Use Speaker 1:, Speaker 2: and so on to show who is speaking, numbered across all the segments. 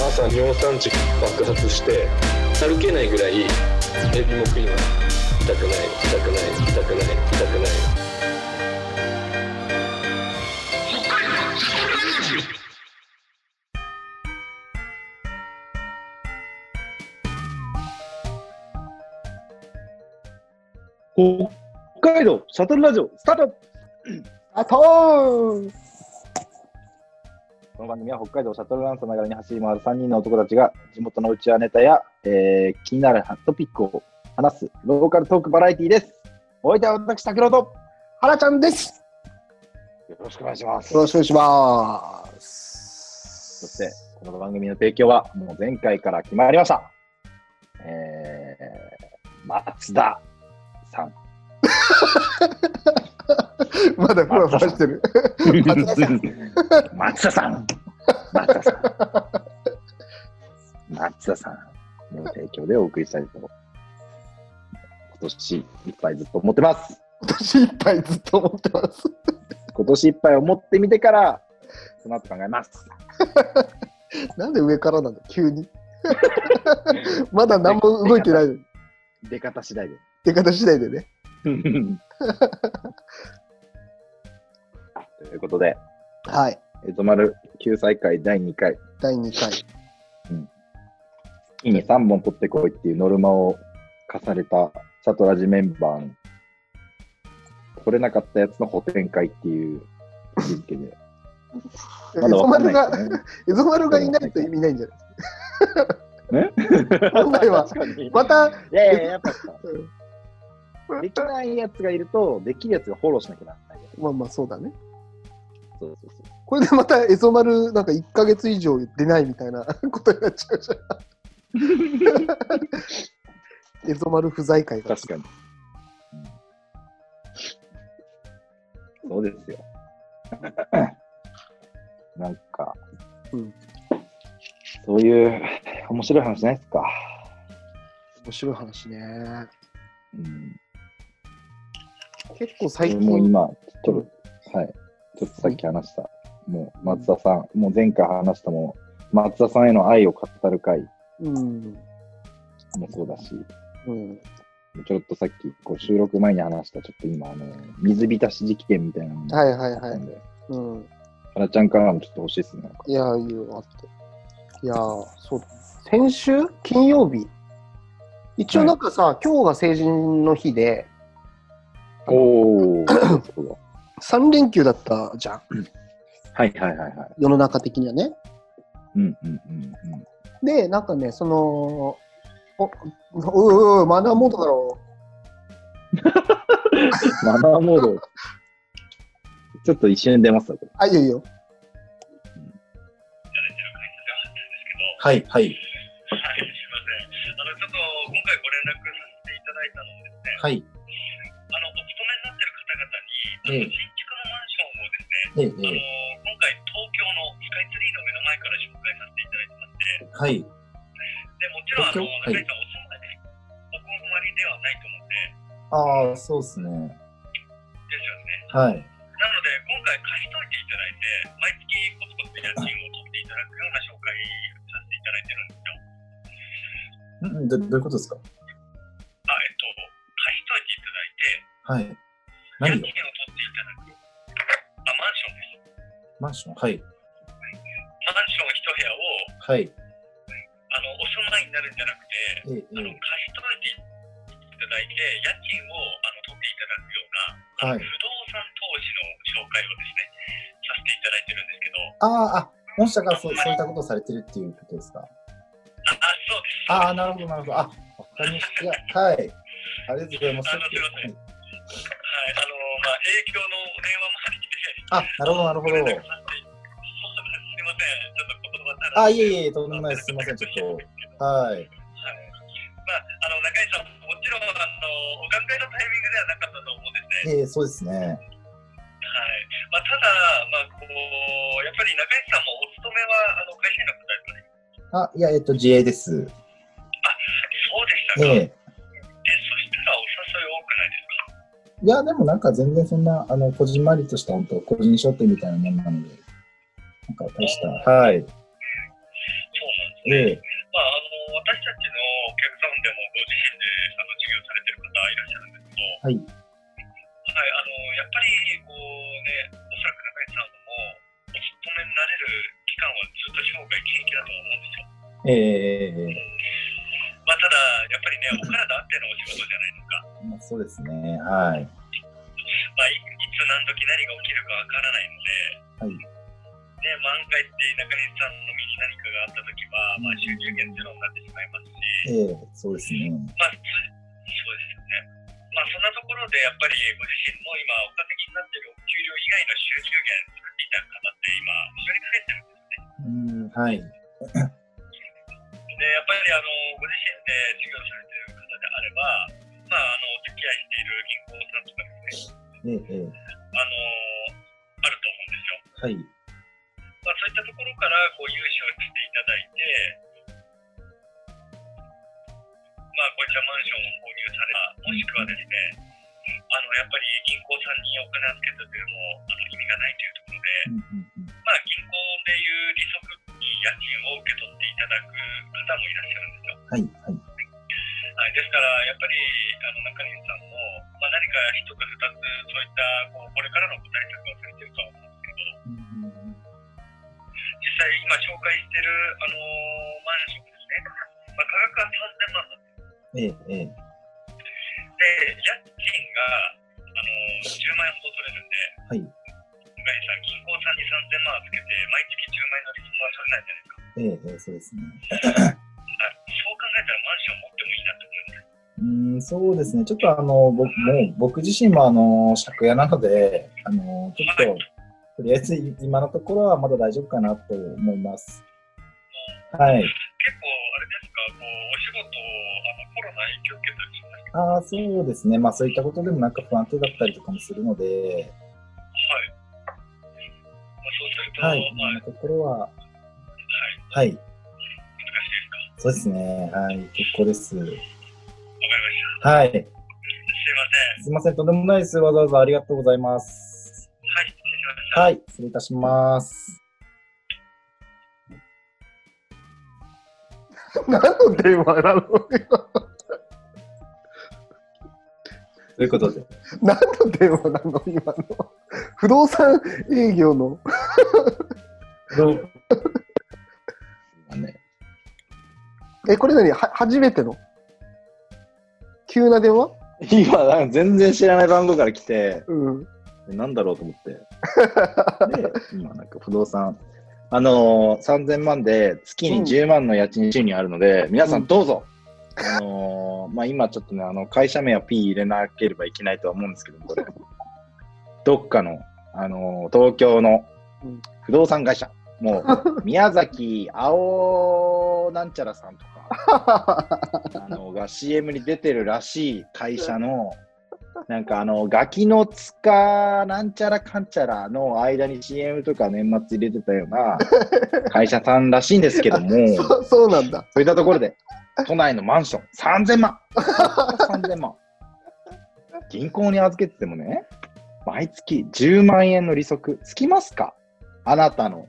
Speaker 1: 朝尿酸値爆発して歩けないぐらいエビも食います痛くない痛くない痛くない痛くない。
Speaker 2: 北海道シャトルラジオスタート。
Speaker 3: あとー
Speaker 2: この番組は北海道シャトルランさながらに走り回る3人の男たちが地元のうちわネタや、えー気になるトピックを話すローカルトークバラエティーです。お相手は私、拓郎とよ
Speaker 3: 原ちゃんです。
Speaker 2: ろしくお願いします。
Speaker 3: よろしくお願いします。
Speaker 2: そして、この番組の提供はもう前回から決まりました。えー、松田さん。
Speaker 3: まだふわふわしてる。松田さん
Speaker 2: 松田さん。松田さん。の提供でお送りしたいと、今年いっぱいずっと思ってます。
Speaker 3: 今年いっぱいずっと思ってます。
Speaker 2: 今年いっぱい思ってみてから、その後考えます。
Speaker 3: なんで上からなんだ、急に？まだ何も動いてない。
Speaker 2: 出方次第で。
Speaker 3: 出方次第でね。
Speaker 2: ということで、
Speaker 3: はい。
Speaker 2: えとまる救済会第2回、
Speaker 3: 第2回。
Speaker 2: 月に3本取ってこいっていうノルマを課されたシャトラジメンバーの取れなかったやつの補填会っていう位置づけで。
Speaker 3: エ
Speaker 2: まだわかね。
Speaker 3: エゾマルがいないと意味ないんじゃない
Speaker 2: ね？
Speaker 3: 本来は また、
Speaker 2: いやいや、やっぱさ
Speaker 3: うん
Speaker 2: できないやつがいると、できるやつがフォローしなきゃならない。
Speaker 3: まあまあそうだね。
Speaker 2: そうそうそう。
Speaker 3: これでまたエゾマルなんか1ヶ月以上出ないみたいな ことになっちゃうじゃん。エゾマル不在会が。
Speaker 2: 確かに。うんそうですよ。なんか、
Speaker 3: うん
Speaker 2: そういう面白い話ないですか？
Speaker 3: 面白い話ね。
Speaker 2: うん、
Speaker 3: 結構最近、
Speaker 2: もう今、ちょっと、はい、ちょっとさっき話した、もう松田さん、もう前回話したもう、松田さんへの愛を語る会
Speaker 3: うん。
Speaker 2: もそうだし、
Speaker 3: うん。
Speaker 2: ちょっとさっきこう収録前に話した、ちょっと今、あの水浸し事件みたいなのが
Speaker 3: はいはいはいうん。
Speaker 2: 原ちゃんからもちょっと欲しいですね。
Speaker 3: いや、いいよ、あって。いや、そう。先週？金曜日？一応なんかさ、今日が成人の日で、
Speaker 2: おー、そうだ。
Speaker 3: 3連休だったじゃん。
Speaker 2: はいはいはいはい。
Speaker 3: 世の中的にはね。
Speaker 2: うんうんうんうん。
Speaker 3: で、なんかね、その、お、おいおいおい、マナーモードだろ
Speaker 2: マナーモード。ちょっと一瞬出ますわ、これ。
Speaker 3: あ、いいよいいよ。
Speaker 4: はい、はい、
Speaker 5: はい、すみません。あの、ちょっと今回ご連絡させていただいたのはですね、
Speaker 4: はい。
Speaker 5: 新築のマンションをですね、
Speaker 4: ええ、
Speaker 5: あの
Speaker 4: え
Speaker 5: 今回東京のスカイツリーの目の前から紹介させていただいてまして、
Speaker 4: え、はい。
Speaker 5: でもちろん、あの、中井さんお住まい、お困りではないと思って、
Speaker 4: ああ、そうですね。
Speaker 5: ですよね。
Speaker 4: はい。
Speaker 5: なので、今回貸しといていただいて、毎月コツコツ家賃を取っていただくような紹介させていただいてるんですよ。
Speaker 4: うん、どどういうことですか？
Speaker 5: あ、えっと、貸しといていただいて、
Speaker 4: はい。
Speaker 5: 家
Speaker 4: 何を
Speaker 5: マンション
Speaker 4: はい。
Speaker 5: マンション一部屋を
Speaker 4: はい。
Speaker 5: あのお住まいになるんじゃなくて、
Speaker 4: ええ、
Speaker 5: あの貸しといていただいて、家賃をあの取っていただくような、
Speaker 4: はい
Speaker 5: 不動産投資の紹介をですね、させていただいてるんですけど、
Speaker 4: ああ、あ、もしかそうそういったことをされてるっていうことですか？
Speaker 5: あ、あそうです。
Speaker 4: ああ、なるほど、なるほど。あ、わかりました。はい。ありがとうございます。
Speaker 5: あのすいませんはい、あのまあ、営業のお電話もあ、
Speaker 4: なるほど、なるほど。
Speaker 5: すすみません、ちょっと言葉足らず
Speaker 4: あ、いえいえ、とんでもないです。すみません、ちょっと。はい。
Speaker 5: まあ、あの中井さん、もちろんあのお考えのタイミングではなかったと思うんですね。
Speaker 4: ええ、そうですね。
Speaker 5: はいまあ、ただ、まあ、こうやっぱり中井さんもお勤めはあの会社員の方ですね。
Speaker 4: あ、いや、えっと、自営です。
Speaker 5: そうでしたか。
Speaker 4: え
Speaker 5: えい
Speaker 4: や、でもなんか全然そんな、あの、こじんまりとした、本当個人商店みたいなもんなので、か大した。はい。
Speaker 5: そうなんですね。
Speaker 4: ええ
Speaker 5: まあ、あの私たちのお客さんでもご自身であの授業されてる方いらっしゃるんですけど、
Speaker 4: はい。
Speaker 5: はい、あのやっぱりこうね、おそらく中井さんもお勤めになれる期間はずっと生涯現役だと思うんですよ。
Speaker 4: ええ
Speaker 5: ま
Speaker 4: そうですね。はい。
Speaker 5: まあ、いいつ何時何が起きるかわからないので、
Speaker 4: はい。
Speaker 5: ね、万が一中西さんの身に何かがあったときは、まあ、収入源ゼロになってしまいますし、
Speaker 4: ええそうですね。
Speaker 5: まあ、つそうですよね。まあ、そんなところで、やっぱりご自身の今、お稼ぎになっているお給料以外の収入源作っていた方って今、非常に増えてるんですね。
Speaker 4: うん、はい。
Speaker 5: で、やっぱりあのご自身で授業されている方であれば、まあ、あのお付き合いしている銀行さんとかですね、
Speaker 4: ええええ
Speaker 5: あのあると思うんですよ。
Speaker 4: はい。
Speaker 5: まあ、そういったところからこう融資をしていただいて、まあ、こういったマンションを購入された、もしくはですね、あのやっぱり銀行さんにお金預けたというのもあの意味がないというところで、
Speaker 4: うんうんうん
Speaker 5: まあ、銀行でいう利息に家賃を受け取っていただく方もいらっしゃるんですよ。
Speaker 4: はい。はい。
Speaker 5: はい、ですから、やっぱりあの中西さんも、まあ、何か一つ、二つ、そういったこうこれからの具体策をされているとは思うんですけど、
Speaker 4: うん
Speaker 5: 実際、今紹介している、あのマンションですね、まあ、価格は3000万なんです。
Speaker 4: ええええ
Speaker 5: で、家賃が、あの10万円ほど取れるんで、
Speaker 4: はい。
Speaker 5: 中西さん、銀行さんに3000万預けて、毎月10万円の利息は取れないじゃないですか。
Speaker 4: ええええそうですね。
Speaker 5: 考えたらマンション持ってもいいなと思います。
Speaker 4: うん、そうですね。ちょっとあの、僕も、僕自身もあの、借家なので、あの、ちょっと、とりあえず今のところはまだ大丈夫かなと思います。はい。
Speaker 5: 結構、あれですか、こうお仕事、あのコロナ影響を受けたりしました
Speaker 4: ああ、そうですね。まあそういったことでもなんか不安定だったりとかもするので、
Speaker 5: はい。まあ、そうすると、
Speaker 4: はい。
Speaker 5: まあ、
Speaker 4: 今のところは、
Speaker 5: はい、
Speaker 4: はい。そうですね。はい。結構です。
Speaker 5: わかりました。
Speaker 4: はい。
Speaker 5: すいません。
Speaker 4: すいません。とんでもないです。わざわざありがとうございます。
Speaker 5: はい、失礼しました。
Speaker 4: はい。失礼いたします。
Speaker 3: 何の電話なの
Speaker 4: ということで。
Speaker 3: 何の電話なの今の。不動産営業の。え、これ何？は初めての？急な電話？
Speaker 2: 今、なんか全然知らない番号から来て、
Speaker 3: うん。
Speaker 2: なんだろうと思って。で、今なんか不動産、あのー、3000万で月に10万の家賃収入あるので、皆さんどうぞ。あのー、まあ、今ちょっとね、あの、会社名は P 入れなければいけないとは思うんですけど、これ。どっかの、あのー、東京の
Speaker 3: うん
Speaker 2: 不動産会社。もう、宮崎青なんちゃらさんとか、あの、が CM に出てるらしい会社の、なんかあの、ガキの塚なんちゃらかんちゃらの間に CM とか年末入れてたような会社さんらしいんですけども、
Speaker 3: そうそうなんだ。
Speaker 2: そういったところで、都内のマンション3000万 !3000 万銀行に預けててもね、毎月10万円の利息つきますか？あなたの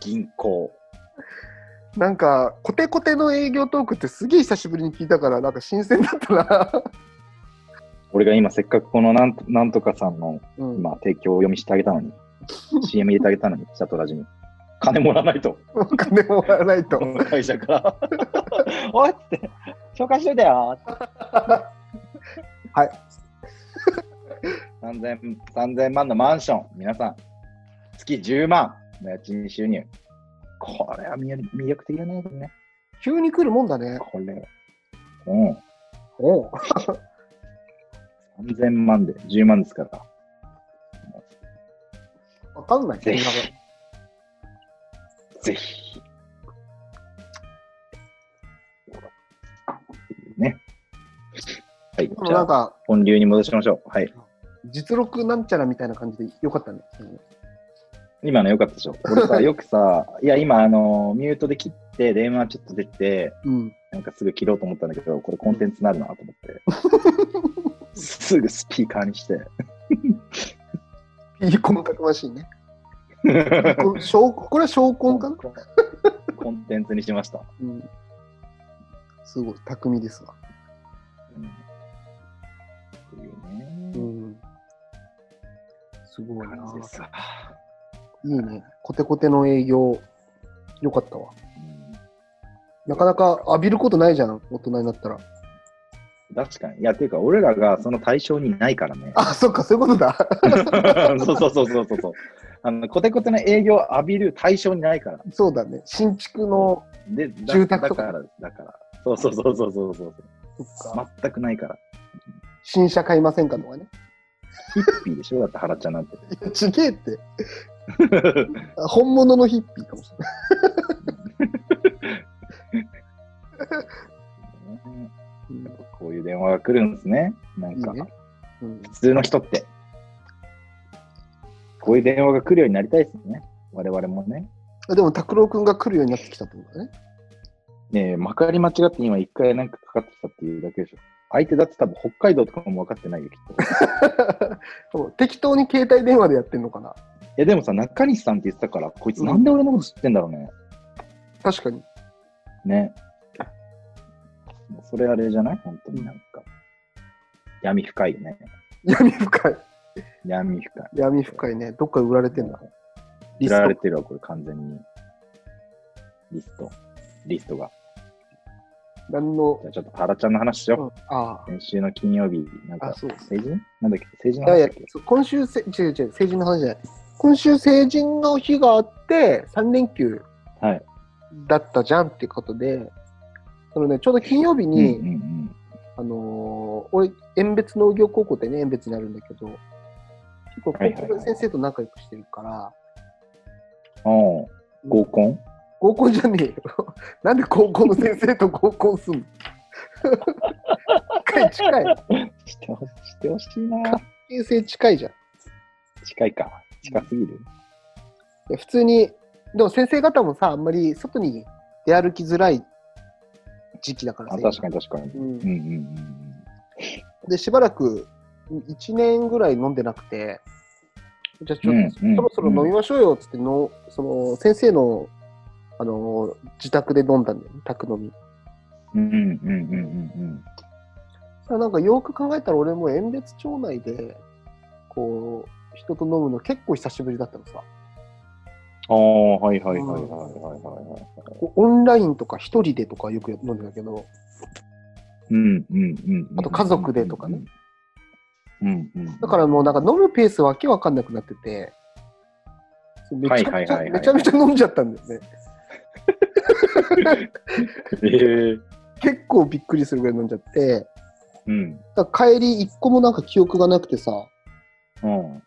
Speaker 2: 銀行。
Speaker 3: なんか、コテコテの営業トークってすげえ久しぶりに聞いたから、なんか新鮮だったな。
Speaker 2: 俺が今せっかくこのなんとなんとかさんの
Speaker 3: うん、
Speaker 2: 今提供を読みしてあげたのに、CM 入れてあげたのに、シャトラジに。金もらわないと。
Speaker 3: お金もらわないと
Speaker 2: 会社から。おいって、紹介しといてよ。
Speaker 3: はい。
Speaker 2: 3000, 3000万のマンション、皆さん、月10万の家賃収入。これは魅力的だね、ね。
Speaker 3: 急に来るもんだね。
Speaker 2: これ。うん。
Speaker 3: おう
Speaker 2: 3000万で10万ですから。
Speaker 3: わかんない。
Speaker 2: ぜひぜひ。ね。はい。じゃあ、本流に戻しましょう。はい。
Speaker 3: 実録なんちゃらみたいな感じでよかったね。
Speaker 2: 今のよかったでしょ？俺さ、よくさ、いや、今、あの、ミュートで切って、電話ちょっと出て、
Speaker 3: うん。
Speaker 2: なんかすぐ切ろうと思ったんだけど、これコンテンツになるなと思って。すぐスピーカーにして。
Speaker 3: いい細かくマシンね。これ証これは証拠かな、
Speaker 2: コンテンツにしました。
Speaker 3: うん、すごい、巧みですわ。
Speaker 2: うんっていう
Speaker 3: う
Speaker 2: ね。
Speaker 3: ん。すごいな
Speaker 2: 感じですわ。
Speaker 3: いいね。コテコテの営業、よかったわ。
Speaker 2: うん
Speaker 3: なかなか浴びることないじゃん、大人になったら。
Speaker 2: 確かに。いや、っていうか、俺らがその対象にないからね。
Speaker 3: あ、そっか、そういうことだ。
Speaker 2: そうそうそうそうそう。あのコテコテの営業を浴びる対象にないから。
Speaker 3: そうだね。新築の、
Speaker 2: で、だ
Speaker 3: 住宅とか
Speaker 2: だから、だから。そうそうそうそうそうそう
Speaker 3: そっか、
Speaker 2: 全くないから。
Speaker 3: 新車買いませんかとかね。
Speaker 2: ヒッピーでしょ？だって、原ちゃんなんて。
Speaker 3: いや、ちげえって。本物のヒッピーかもしれない。う ん
Speaker 2: こういう電話が来るんですね。なんか、
Speaker 3: いいねうん
Speaker 2: 普通の人って。こういう電話が来るようになりたいですね。我々もね。
Speaker 3: あでも、拓郎くんが来るようになってきたってことだね。
Speaker 2: ねえ、まかり間違って今一回なんかかかってきたっていうだけでしょ。相手だって多分北海道とかも分かってないよ、きっと。い
Speaker 3: そう適当に携帯電話でやってんのかな。
Speaker 2: や、でもさ、中西さんって言ってたから、こいつなんで俺のこと知ってんだろうね。
Speaker 3: 確かに。
Speaker 2: ね。それあれじゃない？本当になんか。闇深いよね。
Speaker 3: 闇深い。
Speaker 2: 闇深い。
Speaker 3: 闇深いね。どっかで売られてんだ。リ
Speaker 2: 知
Speaker 3: スト
Speaker 2: られてるわ、これ完全に。リスト。リストが。
Speaker 3: 何の？
Speaker 2: じゃ、あちょっと原ちゃんの話しよう。
Speaker 3: うんあ
Speaker 2: 先週の金曜日、なんか
Speaker 3: あ、、そう。
Speaker 2: 成人？なんだっけ？成人の話だっけ、
Speaker 3: 今週せ、違う違う、成人の話じゃない。今週成人の日があって、3連休
Speaker 2: はい。
Speaker 3: だったじゃんってことで、そのね、ちょうど金曜日
Speaker 2: うん
Speaker 3: に、
Speaker 2: うんうん。
Speaker 3: あのー俺、遠別農業高校ってね、遠別にあるんだけど、結構、先生と仲良くしてるから、
Speaker 2: おう合コン？
Speaker 3: 合コンじゃねえよ。なんで高校の先生と合コンすんの？近い、近い。
Speaker 2: してほしてほしいな。
Speaker 3: 関係性近いじゃん。
Speaker 2: 近いか。近すぎる。
Speaker 3: いや普通に、でも先生方もさ、あんまり外に出歩きづらい時期だから
Speaker 2: あ、
Speaker 3: さ
Speaker 2: 確かに確かに。
Speaker 3: うん
Speaker 2: うんうんうん
Speaker 3: で、しばらく1年ぐらい飲んでなくて、じゃあちょっと、
Speaker 2: うんうん
Speaker 3: そろそろ飲みましょうよっつっての、その先生のあの自宅で飲んだんだよね、宅飲み。
Speaker 2: うん。うんうんうんうん
Speaker 3: さなんかよく考えたら俺も遠別町内で、こう、人と飲むの結構久しぶりだったのさ。
Speaker 2: ああ、はいはいはいはいはいはい。
Speaker 3: こうオンラインとか一人でとかよく飲んでたけど、
Speaker 2: うんうんうん。
Speaker 3: あと家族でとかね。
Speaker 2: うんうん。
Speaker 3: だからもうなんか飲むペースわけわかんなくなってて、めちゃめちゃ
Speaker 2: はいはいはいはい
Speaker 3: めちゃめちゃ飲んじゃったんだよね。
Speaker 2: ええ。
Speaker 3: 結構びっくりするぐらい飲んじゃって、
Speaker 2: うん。
Speaker 3: だ帰り一個もなんか記憶がなくてさ、
Speaker 2: うん。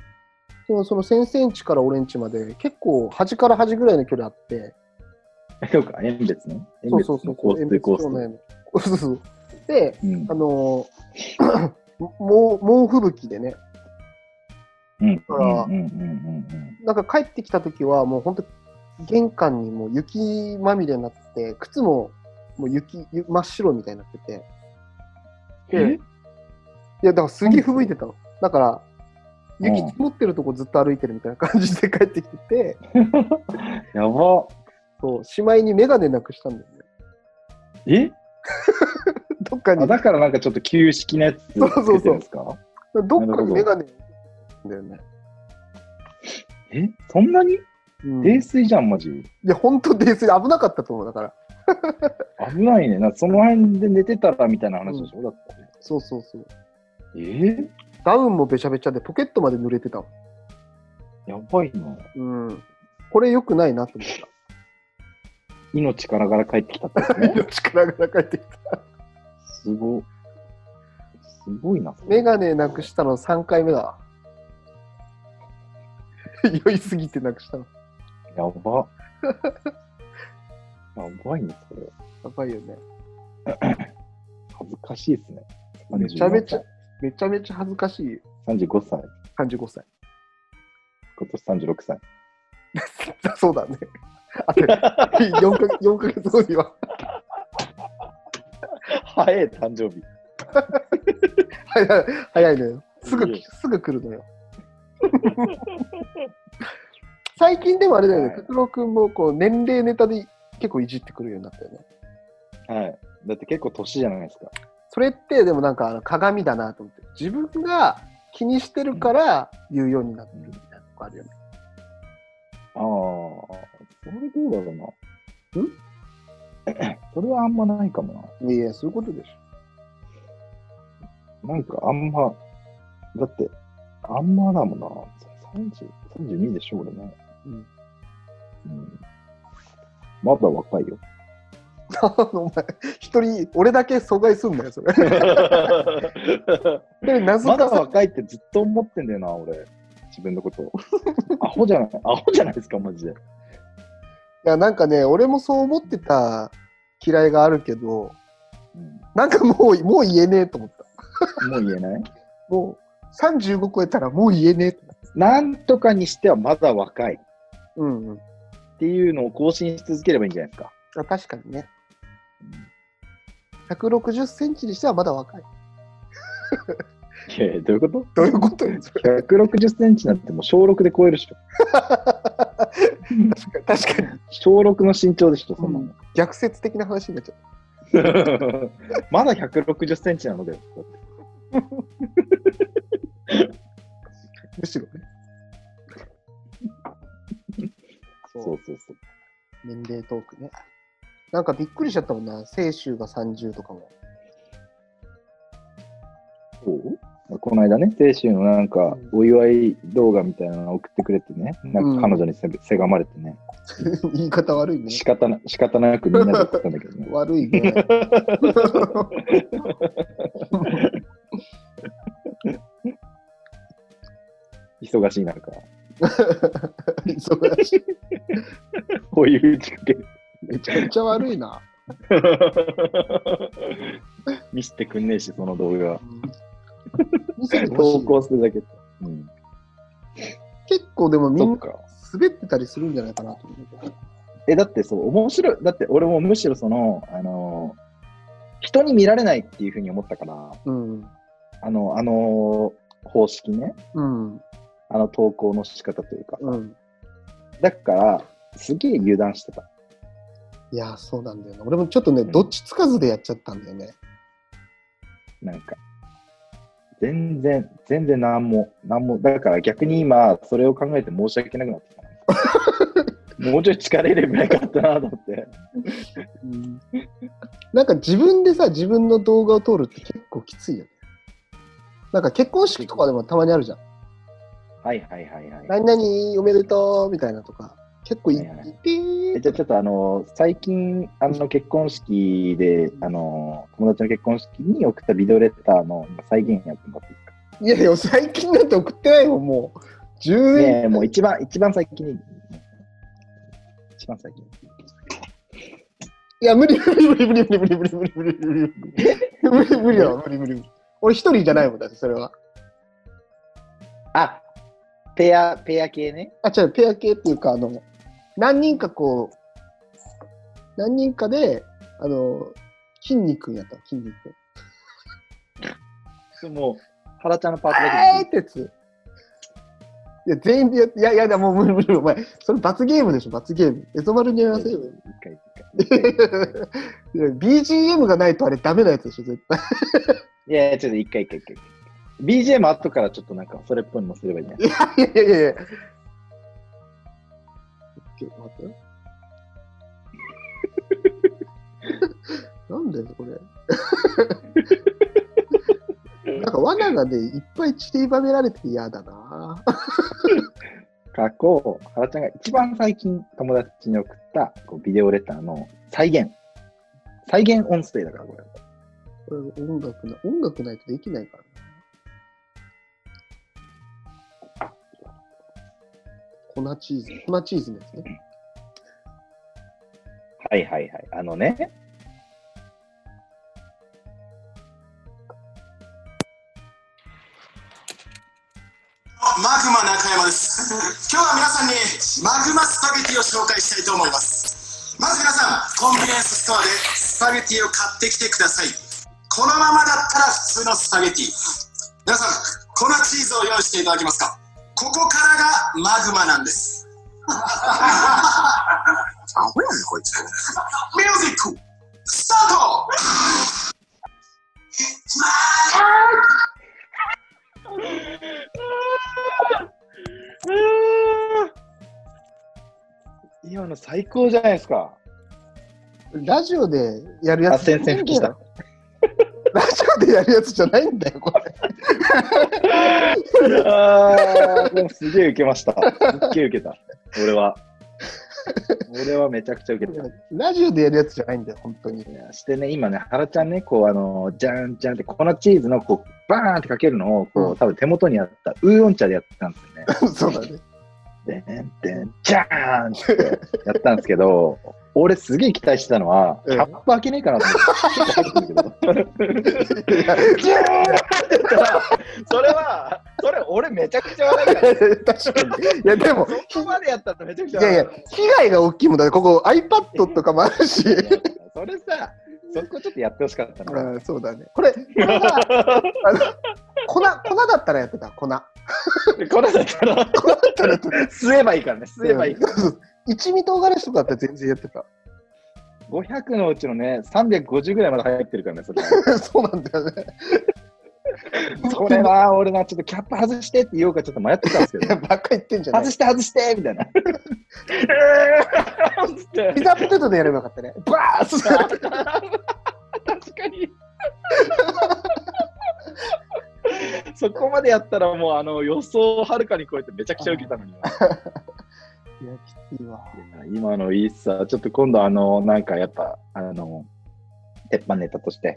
Speaker 3: でもその先生ん家から俺ん家まで結構端から端ぐらいの距離あって、
Speaker 2: そうか、遠別ね。
Speaker 3: そうそうそう、
Speaker 2: コースとコース
Speaker 3: そうそうで、
Speaker 2: うん。
Speaker 3: あのー もう猛吹雪でね、
Speaker 2: うん。
Speaker 3: から
Speaker 2: うんうんうんうん。
Speaker 3: なんか帰ってきた時はもう本当玄関にもう雪まみれになってて、靴ももう雪ゆ真っ白みたいになってて、
Speaker 2: うん。
Speaker 3: でいやだからすげえ吹雪いてたの。だから雪
Speaker 2: うん
Speaker 3: 積もってるとこずっと歩いてるみたいな感じで帰ってきてて、
Speaker 2: やば。
Speaker 3: そう、しまいにメガネなくしたんだよね。
Speaker 2: え？
Speaker 3: どっかに
Speaker 2: あ、だからなんかちょっと旧式のやつつ
Speaker 3: そうそうそうどっかにメガネだよね。
Speaker 2: え？そんなに？
Speaker 3: うん、
Speaker 2: 泥
Speaker 3: い
Speaker 2: 酔じゃん、マジ。
Speaker 3: や、本当泥酔危なかったと思う。だから。
Speaker 2: 危ないね。なその辺で寝てたらみたいな話でしょ、だって。
Speaker 3: そうそうそう。
Speaker 2: え？ー、
Speaker 3: ダウンもべちゃべちゃでポケットまで濡れてたわ
Speaker 2: やばいな。
Speaker 3: うん。これ良くないなと思った。
Speaker 2: 命からがら帰ってきたってこと？ね。
Speaker 3: 力が帰ってきた。
Speaker 2: すご。すごいな。
Speaker 3: メガネなくしたの3回目だわ。酔いすぎてなくしたの。
Speaker 2: やば。やばいね、それ。
Speaker 3: やばいよね。
Speaker 2: 恥ずかしいですね。
Speaker 3: めちゃめちゃ、めちゃめちゃ恥ずかしいよ。
Speaker 2: 35歳。
Speaker 3: 35歳。
Speaker 2: 今年36歳。
Speaker 3: そうだね。あと4か4ヶ月後には。
Speaker 2: 早い、誕生日。
Speaker 3: 早い早いのよ。すぐすぐ来るのよ。最近でもあれだよね、
Speaker 2: はい
Speaker 3: 拓郎君もこう年齢ネタで結構いじってくるようになったよね。
Speaker 2: はい。だって結構年じゃないですか。
Speaker 3: それってでもなんかあの鏡だなと思って、自分が気にしてるから言うようになってるみたいなとこあるよね。
Speaker 2: ああ、それどうだろうな。ん？それはあんまないかも
Speaker 3: いやいや、そういうことでし
Speaker 2: な。なんかあんま、だって、あんまだもんな。30、32でしょ、俺ね。
Speaker 3: うん
Speaker 2: うん。まだ若いよ。
Speaker 3: ょ。お前、一人、俺だけ阻害すんだよ、それ。で、謎
Speaker 2: まだ若いってずっと思ってんだよな、俺。自分のこと。アホじゃない、アホじゃないですか、マジで。
Speaker 3: いや、なんかね、俺もそう思ってた嫌いがあるけど、
Speaker 2: うん、
Speaker 3: なんかもう、もう言えねえと思った。
Speaker 2: もう言えない？
Speaker 3: もう、35超えたらもう言えねえ。
Speaker 2: なんとかにしてはまだ若いっ
Speaker 3: うんうん。
Speaker 2: ていうのを更新し続ければいいんじゃないですか。
Speaker 3: あ確かにね。160センチにしてはまだ若い。
Speaker 2: いやいやどういうこと？
Speaker 3: どういうことよ、それ
Speaker 2: ？160センチなんてもう小6で超えるでしょ。
Speaker 3: 確かに。確かに。
Speaker 2: 小6の身長でしょ、そんなの。
Speaker 3: 逆説的な話になっちゃっ
Speaker 2: まだ160センチなので。
Speaker 3: た。むしろね。
Speaker 2: そうそうそう。
Speaker 3: 年齢トークね。なんかびっくりしちゃったもんな。清州が30とかも。
Speaker 2: そう？この間ね、青春のなんか、お祝い動画みたいなの送ってくれてね、なんか彼女にせ,、せがまれてね、
Speaker 3: 言い方悪いね。
Speaker 2: 仕方な仕方なくみんなで送ったんだけどね。
Speaker 3: 悪いね。
Speaker 2: 忙しい中、
Speaker 3: 忙しい。
Speaker 2: こういう打ち掛け
Speaker 3: めちゃめちゃ悪いな。
Speaker 2: 見せてくんねえし、その動画。
Speaker 3: 見せ
Speaker 2: 投
Speaker 3: い
Speaker 2: 稿するだけ。うん、
Speaker 3: 結構でもみんな。滑ってたりするんじゃないかなと思う。
Speaker 2: え、だってそう、面白い。だって俺もむしろその、あのー人に見られないっていうふうに思ったから、
Speaker 3: うん。
Speaker 2: あの、あの方式ね、
Speaker 3: うん。
Speaker 2: あの投稿の仕方というか。
Speaker 3: うん。
Speaker 2: だから、すげえ油断してた。
Speaker 3: いや、そうなんだよな。俺もちょっとね、
Speaker 2: うん
Speaker 3: どっちつかずでやっちゃったんだよね。
Speaker 2: なんか、全然、全然なんも、なんも、だから逆に今、それを考えて申し訳なくなってきたな。もうちょい力入れればよかったなと思って。
Speaker 3: うん。なんか自分でさ、自分の動画を撮るって結構きついよね。なんか結婚式とかでもたまにあるじゃん。
Speaker 2: はいはいはいはい。
Speaker 3: 何々おめでとうみたいなとか。結構い
Speaker 2: はいはい
Speaker 3: いてー
Speaker 2: えじゃあちょっとあの、最近、あの、結婚式で、あの、友達の結婚式に送ったビデオレターの再現やってもらっていいですか？
Speaker 3: いやいや、最近なんて送ってないもん、もう。10
Speaker 2: いや
Speaker 3: 年。
Speaker 2: もう一番、一番最近に。一番最近。
Speaker 3: いや、無理無理無理無理無理無理無理 無理無理無理無理無理無理だわ無理無理無理。俺一人じゃないもんだって、それは。
Speaker 2: あ、ペア、ペア系ね。
Speaker 3: あ、違う、ペア系っていうか、あの、何人かこう、何人かで、あの、筋肉やったの筋肉。
Speaker 2: もう、原ちゃんのパートだ
Speaker 3: えーっ
Speaker 2: け
Speaker 3: てやつ。いや、全員でやって、いやいやだ、もう無理無理、お前、それ罰ゲームでしょ、罰ゲーム。エゾマルにやらせよ。
Speaker 2: 一回一回。
Speaker 3: BGM がないとあれダメなやつでしょ、絶対。
Speaker 2: いや、ちょっと一回一回一回。BGM 後からちょっとなんか、それっぽいのすればいいね。
Speaker 3: いやいやいやいや。オッケー待ってよ。なんだよ、これ？なんか罠がね、いっぱい散りばめられて嫌だな。
Speaker 2: 過去、原ちゃんが一番最近友達に送ったこうビデオレターの再現。再現音声だから、これ。
Speaker 3: これ音楽な、音楽ないとできないからな。粉チーズ、粉チーズのやつね。
Speaker 2: はいはいはい。あのね。
Speaker 6: マグマ中山です。今日は皆さんにマグマスパゲティを紹介したいと思います。まず皆さん、コンビニエンスストアでスパゲティを買ってきてください。このままだったら普通のスパゲティ。皆さん、粉チーズを用意していただけますか？ここからがマグマなんです。アホやねん、こいつ。ミュージック、スタート。
Speaker 2: 今の最高じゃないですか。
Speaker 3: ラジオでやるや
Speaker 2: あ、
Speaker 3: つ。
Speaker 2: 先生吹きした。
Speaker 3: ラジオでやるやつじゃないんだよ、これ。
Speaker 2: あーでもすげえ受けました。すっげえ受けた。俺は。俺はめちゃくちゃ受けた。い
Speaker 3: ラジオでやるやつじゃないんだよ、本当に。
Speaker 2: やしてね、今ね、原ちゃんね、こう、あの、じゃんじゃんって、粉チーズの、こう、バーンってかけるのを、こう、
Speaker 3: うん
Speaker 2: 多分手元にあった、ウーロン茶でやってたんですよね。
Speaker 3: そうだね。
Speaker 2: でんでん、じゃーんってやったんですけど、俺すげえ期待してたのは、キ
Speaker 3: うん
Speaker 2: ャップ開けねえかなと思って、結構入ってるけど。じゃーんって言ったら、それは、それ俺めちゃくちゃ笑いから。
Speaker 3: 確かに。いや、でも、
Speaker 2: そこまでやったらめちゃくちゃ
Speaker 3: いやいや、被害が大きいもんだね。ここ iPad とかもあるし。
Speaker 2: それさ、そこちょっとやってほしかったな。
Speaker 3: うん、そうだね。これ、粉、粉だったらやってた、粉。粉だ
Speaker 2: ったら、
Speaker 3: ったらやってた。
Speaker 2: 吸えばいいからね、吸えばいい
Speaker 3: 一味唐辛子とかだったら全然やってた。
Speaker 2: 500のうちのね、350ぐらいまで入ってるからね、それ。
Speaker 3: そうなんだよね。
Speaker 2: それは俺な、ちょっとキャップ外してって言おうかちょっと迷ってたんですけど、
Speaker 3: ばっか言ってんじゃない
Speaker 2: 外して外してみたいな。え
Speaker 3: ピザポテトでやればよかったね。バーッ
Speaker 2: 確かに。そこまでやったらもうあの予想をはるかに超えてめちゃくちゃ受けたのに。
Speaker 3: いや、きついわ。
Speaker 2: 今のいいっさ、ちょっと今度あの、なんかやっぱ、あの、鉄板ネタとして、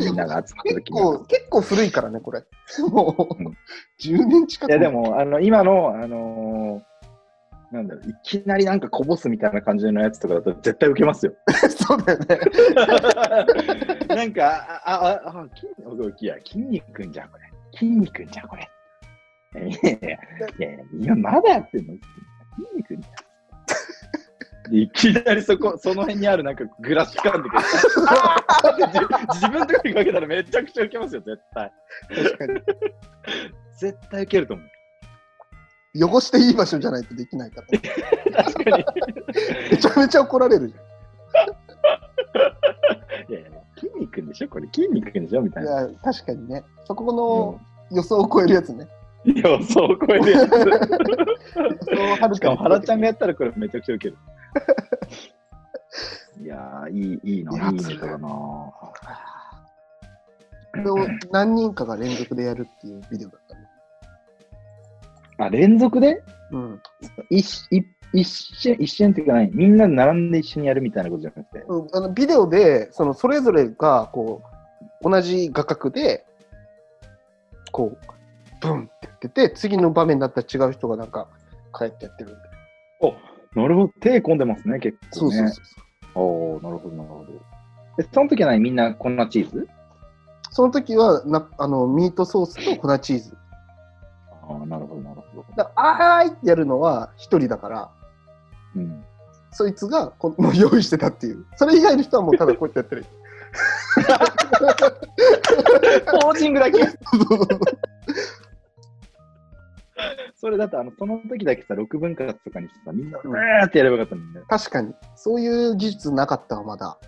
Speaker 2: みん。なが集まった
Speaker 3: 結
Speaker 2: 時に。
Speaker 3: 構、結構古いからね、これ。もう、
Speaker 2: うん
Speaker 3: 10年近く。
Speaker 2: いやで、も、あの、今の、あのーなんだろう、いきなりなんかこぼすみたいな感じのやつとかだと絶対受けますよ。
Speaker 3: そうだよね。
Speaker 2: なんか、あ、あ、あ、あ筋肉、いや、筋肉んじゃん、これ。筋肉んじゃん、これ。いやいやいやいや、今まだやってんの？筋肉んじゃん。でいきなりそこ、その辺にあるなんかグラス掴んでくる。自 自分のとこにかけたらめちゃくちゃ受けますよ、絶対。
Speaker 3: 確かに。
Speaker 2: 絶対受けると思う。
Speaker 3: 汚していい場所じゃないとできないから。
Speaker 2: 確かに。
Speaker 3: めちゃめちゃ怒られるじ
Speaker 2: いやいや、筋肉んでしょ？これ筋肉んでしょ？みた
Speaker 3: ゃん。
Speaker 2: いな。
Speaker 3: いや、確かにね。そこの予想を超えるやつね。
Speaker 2: 予想を超えるやつ。
Speaker 3: 予想をはる
Speaker 2: しかも、
Speaker 3: か
Speaker 2: 原ちゃんがやったらこれめちゃくちゃウケる。いやー、いい、いいな、いいネタだな。
Speaker 3: これを何人かが連続でやるっていうビデオだったね。
Speaker 2: あ、連続で？
Speaker 3: うん。
Speaker 2: 一一一瞬、一瞬っていうかない、みんなで並んで一緒にやるみたいなことじゃなくて？
Speaker 3: うんあのビデオで、そのそれぞれがこう同じ画角で、こう、ブンってやってて、次の場面だったら違う人がなんか、帰ってやってるんで。
Speaker 2: なるほど、手込んでますね、結構ね。
Speaker 3: そうそうそうそう。
Speaker 2: おーなるほど、なるほど。で、その時は何みんな粉チーズ？
Speaker 3: その時はなあのミートソースと粉チーズ。
Speaker 2: ああ、なるほど、なるほど。
Speaker 3: だあーいってやるのは一人だから、
Speaker 2: うん。
Speaker 3: そいつがこもう 用意してたっていう。それ以外の人はもうただこうやってやってる。
Speaker 2: ポージングだけ それだと、あの、その時だけさ、6分割とかにしてさ、みんな、うーってやればよかったのにね。
Speaker 3: 確かに。そういう技術なかったわ、まだ。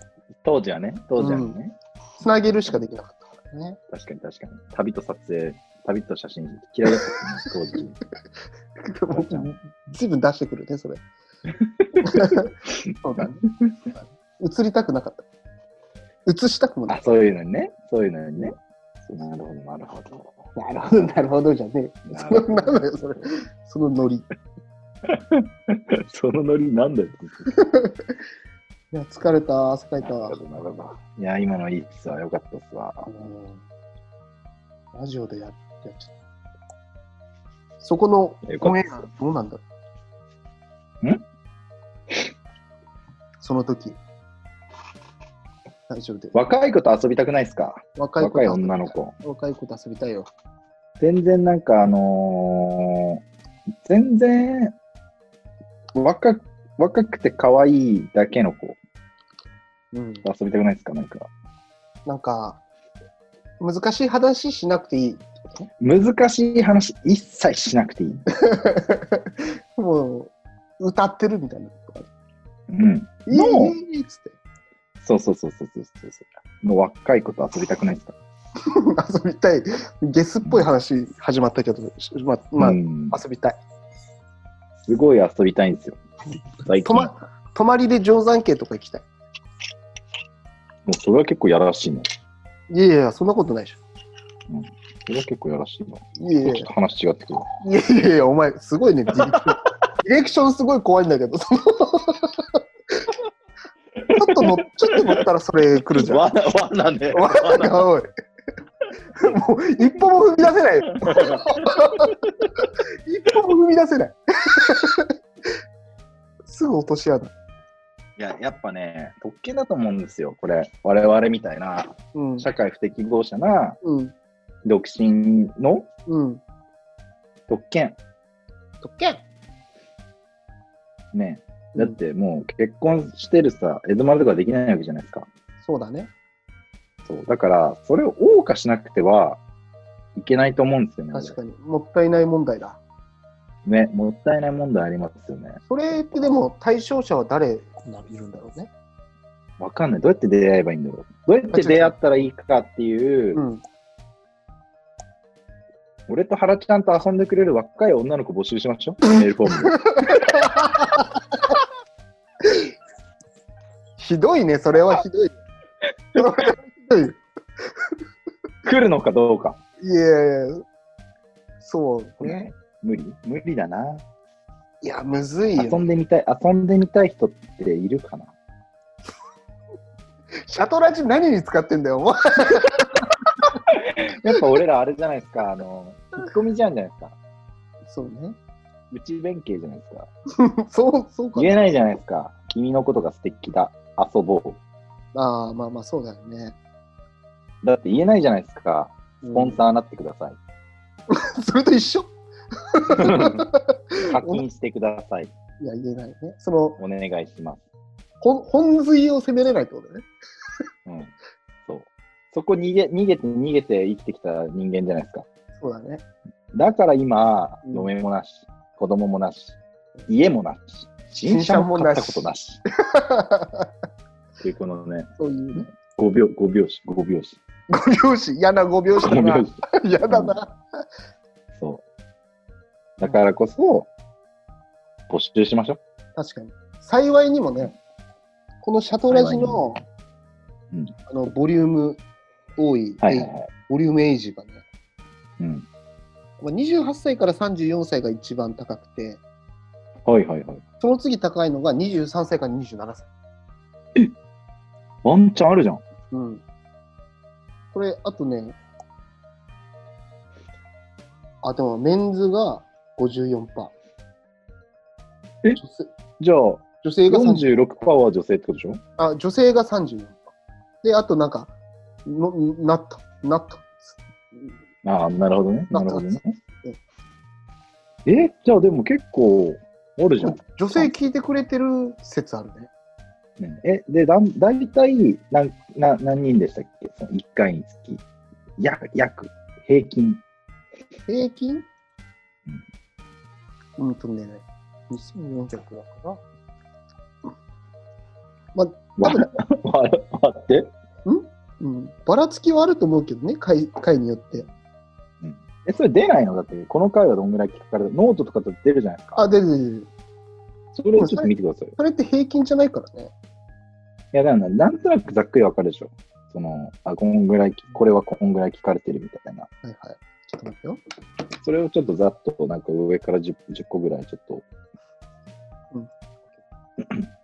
Speaker 2: 当時はね、当時はね。
Speaker 3: つなげるしかできなかったからね。
Speaker 2: 確かに確かに。旅と撮影、旅と写真、嫌いだった当時。
Speaker 3: もう随分出してくるね、それ。そうだね。映りたくなかった。映したくもない、。
Speaker 2: あそういうのにね。そういうのにね。なるほど、なるほど。
Speaker 3: なるほど、なるほどじゃねえ。その、
Speaker 2: な
Speaker 3: んだよ、それ。そのノリ。い
Speaker 2: そのノリなんだよ。
Speaker 3: や、疲れた、汗かいたわ
Speaker 2: なる。ほど、なるほど。いや、今のいいっすわ。よかったっすわ。
Speaker 3: うんラジオでややっちゃった。そこのオンエアどうなんだ？ろうん？その時。大丈夫で。
Speaker 2: 若い子と遊びたくないっすか？
Speaker 3: 若い子と
Speaker 2: 若い女の子。
Speaker 3: 若い子と遊びたいよ。
Speaker 2: 全然なんかあのー全然若く若くて可愛いだけの子
Speaker 3: うん。
Speaker 2: と遊びたくないですか？なんか。
Speaker 3: なんか、難しい話しなくていい。
Speaker 2: 難しい話一切しなくていい。
Speaker 3: もう、歌ってるみたいな。
Speaker 2: うん。
Speaker 3: イエーイイエーイっつって。
Speaker 2: そうそうそうそうそうそうそう。の若い子と遊びたくないですか？
Speaker 3: 遊びたい。ゲスっぽい話始まったけど、まあ、まあ、
Speaker 2: うん
Speaker 3: 遊びたい。
Speaker 2: すごい遊びたいんですよ。最近。
Speaker 3: 泊ま泊まりで定山渓とか行きたい。
Speaker 2: もうそれは結構やらしいの。
Speaker 3: いやいや、そんなことないでしょ。
Speaker 2: それは結構やらしいの。
Speaker 3: いやいや
Speaker 2: ちょっと話違ってくる。
Speaker 3: いやいやいや、お前、すごいね。ディレクションすごい怖いんだけど、そのちょっ ちょっと乗ったらそれ来るじゃん。
Speaker 2: わな、わなね。
Speaker 3: わなんかおい。もう一歩も踏み出せないよ。一歩も踏み出せない。すぐ落とし穴。
Speaker 2: いや、やっぱね、特権だと思うんですよ。これ、我々みたいな、
Speaker 3: うん。
Speaker 2: 社会不適合者な
Speaker 3: うん。
Speaker 2: 独身の
Speaker 3: うん。
Speaker 2: 特権。
Speaker 3: 特権
Speaker 2: ね。だってもう結婚してるさ、江戸丸とかできないわけじゃないですか。
Speaker 3: そうだね。
Speaker 2: そう。だから、それを謳歌しなくてはいけないと思うんですよね。
Speaker 3: 確かに。もったいない問題だ。
Speaker 2: ね、もったいない問題ありますよね。
Speaker 3: それってでも対象者は誰いるんだろうね。
Speaker 2: わかんない。どうやって出会えばいいんだろう。どうやって出会ったらいいかっていう、
Speaker 3: うん。
Speaker 2: 俺と原ちゃんと遊んでくれる若い女の子募集しましょう。メールフォームで。
Speaker 3: ひどいね、それはひどい。それはひどい。
Speaker 2: 来るのかどうか。
Speaker 3: いやいやそうね。
Speaker 2: 無理無理だな。
Speaker 3: いや、むずいよ
Speaker 2: 遊。んでみたい、遊んでみたい人っているかな
Speaker 3: シャトラジ何に使ってんだよ、お前。
Speaker 2: やっぱ俺らあれじゃないですか、あの、引き込みじゃんじゃないですか。
Speaker 3: そうね。
Speaker 2: 内弁慶じゃないですか。
Speaker 3: そう、そうか。
Speaker 2: 言えないじゃないですか。君のことが素敵だ。遊ぼう。
Speaker 3: ああ、まあまあ、そうだよね。
Speaker 2: だって言えないじゃないですか。スポン
Speaker 3: ー。
Speaker 2: サーになってください。
Speaker 3: それと一緒？
Speaker 2: 課金してください。
Speaker 3: いや、言えないね。その、
Speaker 2: お願いします。
Speaker 3: ほん本髄を責めれないってことね。
Speaker 2: うん。そう。そこ逃げ、逃げて逃げて生きてきた人間じゃないですか。
Speaker 3: そうだね。
Speaker 2: だから今、
Speaker 3: うん
Speaker 2: 嫁もなし、子供もなし、家もなし、新車も買ったことなし。っていうこのね、
Speaker 3: そういうね。
Speaker 2: 5秒、5拍子、5拍子。
Speaker 3: 五拍子、嫌な五拍子だ
Speaker 2: 5
Speaker 3: な。嫌だな。
Speaker 2: そう。だからこそ、募集しましょう。
Speaker 3: 確かに。幸いにもね、このシャトラジの、
Speaker 2: うん
Speaker 3: あの、ボリューム多い、
Speaker 2: はいはいはい。
Speaker 3: ボリュームエイジがね、
Speaker 2: うん。
Speaker 3: まあ28歳から34歳が一番高くて、
Speaker 2: はいはいはい。
Speaker 3: その次高いのが23歳から27歳。
Speaker 2: ワンチャンあるじゃん。
Speaker 3: うん。これ、あとね、あ、でもメンズが54%。
Speaker 2: え？
Speaker 3: 女性
Speaker 2: じゃあ、
Speaker 3: 女性が30
Speaker 2: 46%は女性ってことでしょ？
Speaker 3: あ、女性が34%。で、あとなんか、のナット、ナット。
Speaker 2: ああ、なるほどね。
Speaker 3: な
Speaker 2: るほどね
Speaker 3: うん。
Speaker 2: え、じゃあでも結構、おるじゃん。
Speaker 3: 女性聞いてくれてる説あるね。
Speaker 2: ねえ、で、だんだいたい何な何人でしたっけ？その ?1 回につき。や約、平均。
Speaker 3: 平均？うんとね、2400だから。まあ、多分、
Speaker 2: 割割って？
Speaker 3: うん、ばらつきはあると思うけどね、回回によって。
Speaker 2: え、それ出ないの？だって、この回はどんぐらい聞かれるノートとかと出るじゃないですか。
Speaker 3: あ、で、で、で、
Speaker 2: それをちょっと見てくださいよ。
Speaker 3: それって平均じゃないからね。
Speaker 2: いや、だからなんとなくざっくりわかるでしょ。その、あ、こんぐらい、これはこんぐらい聞かれてるみたいな。
Speaker 3: はいはい。ちょっと待ってよ。
Speaker 2: それをちょっとざっと、なんか上から 10, 10個ぐらいちょっと。
Speaker 3: うん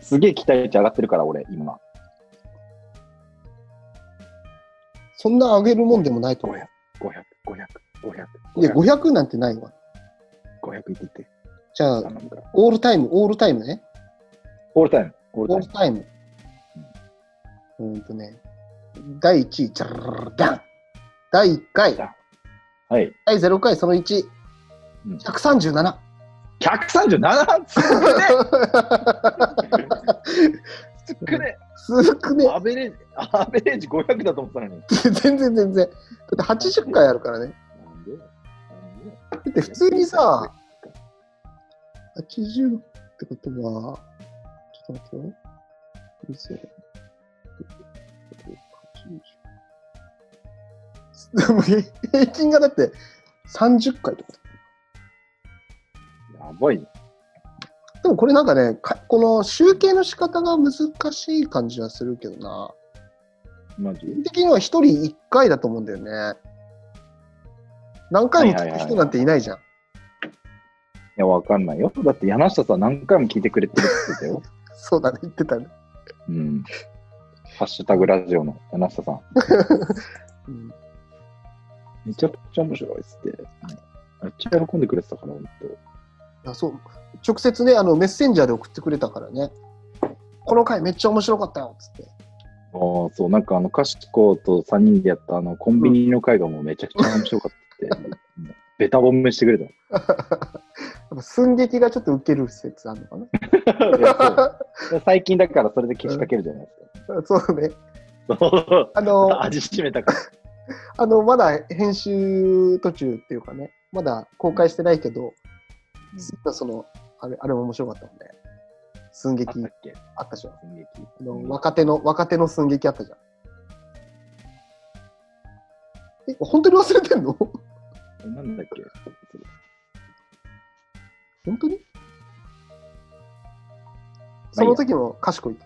Speaker 2: すげえ期待値上がってるから、俺、今。
Speaker 3: そんな上げるもんでもないと思う。
Speaker 2: 500、500、500、
Speaker 3: いや、
Speaker 2: 500、
Speaker 3: 500なんてないわ。
Speaker 2: 500いってって。
Speaker 3: じゃあ。オールタイム、オールタイムね。
Speaker 2: オールタイム。オールタイム。
Speaker 3: オールタイム。うーんとね、第1位、ジャルダン。第1回、
Speaker 2: はい。
Speaker 3: 第0回、その1、
Speaker 2: うん
Speaker 3: 137。
Speaker 2: 137! 少ね
Speaker 3: 少ね
Speaker 2: アベレージ、アベレージ500だと思ったのに。
Speaker 3: 全然全然。だって80回あるからね。だって普通にさ、80ってことは、ちょっと待ってよ。2000でも平均がだって30回とか。
Speaker 2: やばいね。
Speaker 3: でもこれなんかね、かこの集計の仕方が難しい感じはするけどな。
Speaker 2: マジ？
Speaker 3: 基本的には1人1回だと思うんだよね。何回も聞く人なんていないじゃん。
Speaker 2: いや、わかんないよ。だって柳下さん何回も聞いてくれてるって言ってたよ。
Speaker 3: そうだね、言ってたね。
Speaker 2: うん。ハッシュタグラジオの柳下さん。
Speaker 3: うん
Speaker 2: めちゃくちゃ面白いっすって。めっちゃ喜んでくれてたから、ほんと。
Speaker 3: あそう直接ねあの、メッセンジャーで送ってくれたからね。この回めっちゃ面白かったよっつって。
Speaker 2: ああ、そう、なんかあの、かしこと3人でやったあの、コンビニの会がもうめちゃくちゃ面白かったって。ベタ褒めしてくれた。
Speaker 3: 寸劇がちょっとウケる説あるのか
Speaker 2: いやそう 最近だからそれで消しかけるじゃないですか。
Speaker 3: なそうね。あの、
Speaker 2: 味しめたから。
Speaker 3: あのまだ編集途中っていうかね、まだ公開してないけど、そのあれあれも面白かったもんね。寸劇あったじゃん。
Speaker 2: 寸劇
Speaker 3: あの若手の、若手の寸劇あったじゃん。え、本当に忘れてんの？
Speaker 2: なんだっけ？
Speaker 3: 本当に？その時も賢い。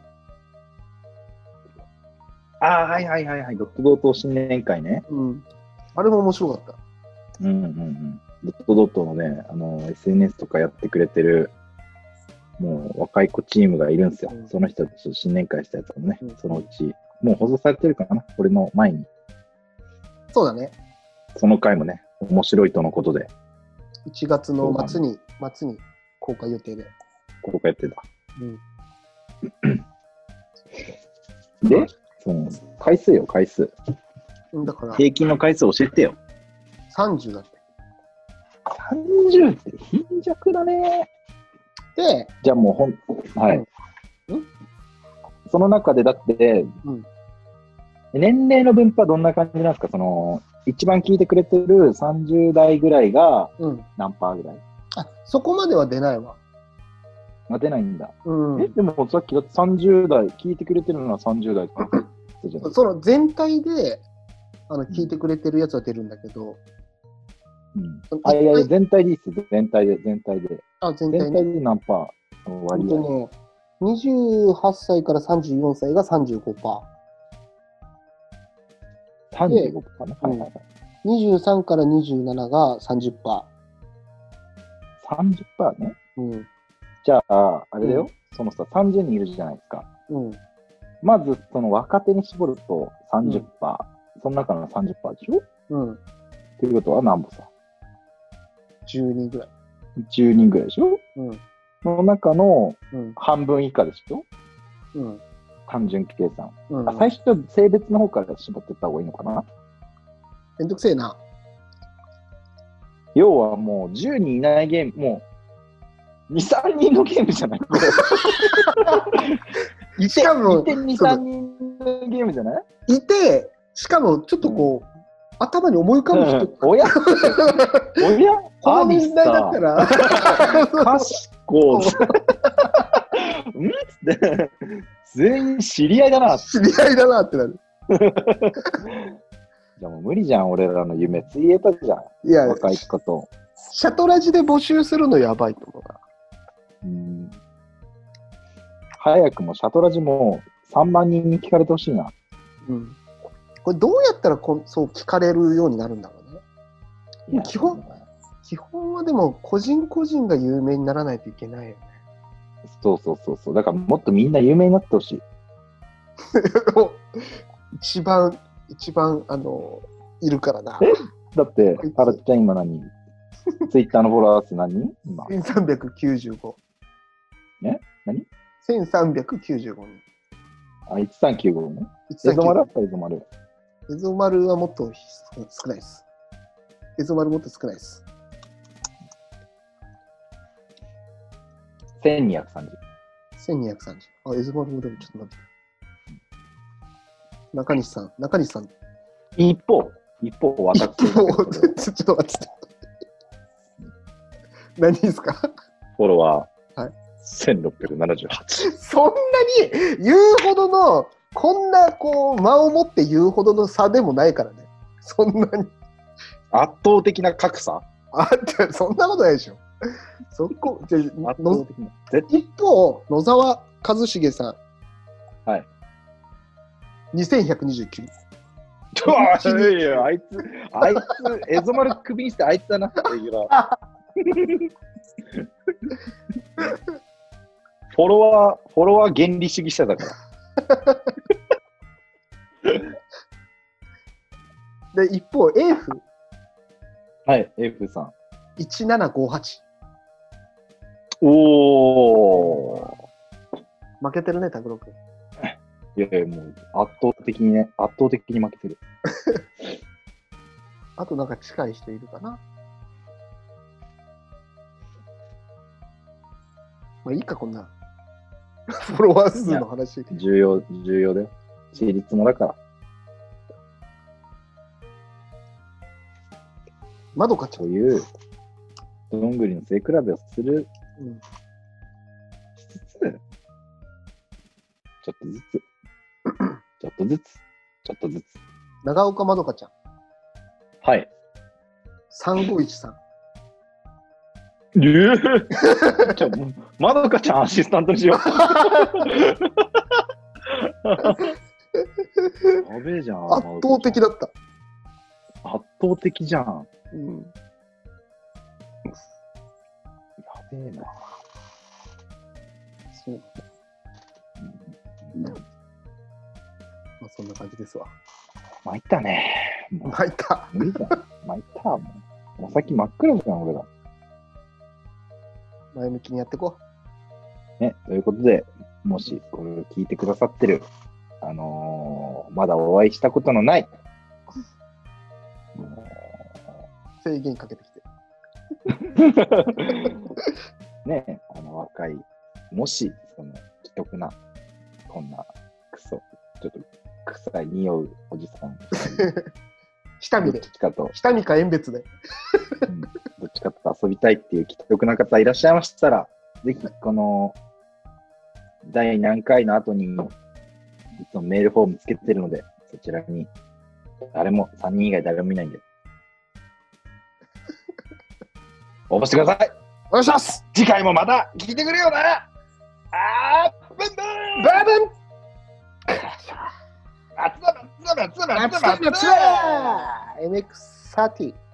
Speaker 2: ああ、はいはいはいはい。ドットドット新年会ね。
Speaker 3: うん。あれも面白かった。
Speaker 2: うんうんうん。ドットドットのね、あの、SNS とかやってくれてる、もう若い子チームがいるんですよ。
Speaker 3: うん
Speaker 2: その人たちと新年会したやつもね、
Speaker 3: うん
Speaker 2: そのうち、もう放送されてるかな？これの前に。
Speaker 3: そうだね。
Speaker 2: その回もね、面白いとのことで、
Speaker 3: 1月の末に、末に公開予定で。
Speaker 2: ここやってた。
Speaker 3: うん。
Speaker 2: で、その、回数よ、回数。
Speaker 3: うんだから、
Speaker 2: 平均の回数教えてよ。
Speaker 3: 30だって。
Speaker 2: 30って貧弱だね。
Speaker 3: で、
Speaker 2: じゃあもうほん、はい。
Speaker 3: うん
Speaker 2: その中でだって、
Speaker 3: うん
Speaker 2: 年齢の分布はどんな感じなんですか？その、一番聞いてくれてる30代ぐらいが
Speaker 3: うん。
Speaker 2: 何パーぐらい？
Speaker 3: あ、そこまでは出ないわ。
Speaker 2: あ、出ないんだ。
Speaker 3: うん
Speaker 2: え、。でもさっきだって30代、聞いてくれてるのは30代って言ったじゃない
Speaker 3: その全体で、あの、聞いてくれてるやつは出るんだけど、
Speaker 2: うん。あ、いやいや、全体でいいっす。全体で、全体で。
Speaker 3: あ、全体ね。
Speaker 2: 全体で何パーの
Speaker 3: ほ
Speaker 2: 割合？
Speaker 3: ね、28歳から34歳が35%。
Speaker 2: 35かな、はいはいはい。
Speaker 3: 23から27が30%。
Speaker 2: 30%ね。
Speaker 3: うん。
Speaker 2: じゃあ、あれだよ、
Speaker 3: う
Speaker 2: そのさ、30人いるじゃないですか。
Speaker 3: うん。
Speaker 2: まず、その若手に絞ると30%、その中の30%でしょ？
Speaker 3: うん。
Speaker 2: っていうことは何歩さ
Speaker 3: ？10人ぐらい。
Speaker 2: ?10 人ぐらいでしょ？
Speaker 3: うん。
Speaker 2: その中の
Speaker 3: うん。
Speaker 2: 半分以下でしょ？
Speaker 3: うん。
Speaker 2: 単純計算。
Speaker 3: うん
Speaker 2: あ、最初は性別の方から絞っていった方がいいのかな？
Speaker 3: めんどくせえな。
Speaker 2: 要はもう10人いないゲーム、もう2、3人のゲームじゃない？これ。いて、
Speaker 3: しかも
Speaker 2: いて2、
Speaker 3: そう
Speaker 2: 3人のゲームじゃない？
Speaker 3: いて、しかもちょっとこう、頭に思い浮かぶ人、
Speaker 2: うんおやおや
Speaker 3: この年代だったら、
Speaker 2: かしこ、ん？つって、全員知り合いだな。
Speaker 3: 知り合いだなってなる。
Speaker 2: じゃあもう無理じゃん、俺らの夢。ついえたじゃん、
Speaker 3: いや、
Speaker 2: 若い子と。
Speaker 3: シャトラジで募集するのやばいと思うな。
Speaker 2: うん早くもシャトラジも3万人に聞かれてほしいな。
Speaker 3: うん。これどうやったらこんそう聞かれるようになるんだろうね。基本基本はでも個人個人が有名にならないといけないよね。
Speaker 2: そうそうそうそう。だからもっとみんな有名になってほしい。
Speaker 3: 一番、一番、あの、いるからな。
Speaker 2: だってあらちゃん今何？ツイッターのフォロワー数何？人今。
Speaker 3: 1395。
Speaker 2: え？何
Speaker 3: ?1395 人。
Speaker 2: あ、1395ね。エゾマルあったエゾマル。
Speaker 3: エゾマルはもっと少ないです。エゾマルもっと少ないです。
Speaker 2: 1230。
Speaker 3: 1230。あ、エゾマルもでもちょっと待って。中西さん、中西さん。
Speaker 2: 一方、一方、私。
Speaker 3: ちょっと待って。何ですか？
Speaker 2: フォロワー、
Speaker 3: はい
Speaker 2: 1678。
Speaker 3: そんなに言うほどの、こんなこう間を持って言うほどの差でもないからね。そんなに。
Speaker 2: 圧倒的な格差？
Speaker 3: あって、そんなことないでしょ。そこ、じゃ一方、野沢一茂さん。
Speaker 2: はい。
Speaker 3: 2129。
Speaker 2: 対いやあいつ、あいつ、エゾマル首にしてあいつだな、レギュラー。フォロワー、フォロワー原理主義者だから。
Speaker 3: で、一方、エーフ
Speaker 2: はい、エフさん。
Speaker 3: 1758。
Speaker 2: おー。
Speaker 3: 負けてるね、拓郎君。
Speaker 2: いやいや、もう圧倒的にね、圧倒的に負けてる。
Speaker 3: あとなんか近い人いるかな？まあいいか、こんな。フォロワー数の話。
Speaker 2: 重要、重要だよ。私立もだから。
Speaker 3: まどかちゃ。
Speaker 2: こうんいう、どんぐりの背比べをする
Speaker 3: うん
Speaker 2: しつつ、ちょっとずつ、とずつ、ちょっとずつ。
Speaker 3: 長岡まどかちゃん。
Speaker 2: はい。
Speaker 3: 3513。
Speaker 2: えぇじゃあ、もうまどかちゃんアシスタントにしよう。やべえじゃん。
Speaker 3: 圧倒的だった。
Speaker 2: 圧倒的じゃん。
Speaker 3: うん。
Speaker 2: やべえな。
Speaker 3: そう。まあそんな感じですわ。
Speaker 2: 参ったね。もう
Speaker 3: 入った。
Speaker 2: 無理だ。参った。もうお先真っ暗じゃん、俺ら。
Speaker 3: 前向きにやっていこ
Speaker 2: ね、ということで、もしこれを聞いてくださってる、あのーまだお会いしたことのない、
Speaker 3: う。制限かけてきて。
Speaker 2: ね、あの若い、もし、その、既得な、こんな、クソ、ちょっと、臭い、匂うおじさん、ど っ
Speaker 3: 下見で。
Speaker 2: ちかと、
Speaker 3: 下見か遠別で。
Speaker 2: うん。どっちかと遊びたいっていう既得な方いらっしゃいましたら、ぜひ、この、第何回の後に、いつもメールフォームつけてるので、そちらに、誰も、3人以外誰も見ないんで、応募してください。
Speaker 3: お願いします。
Speaker 2: 次回もまた聞いてくれよな。あーブンブン。
Speaker 3: バーブン熱
Speaker 2: 々熱
Speaker 3: 々
Speaker 2: 熱
Speaker 3: 々熱
Speaker 6: 々熱々熱々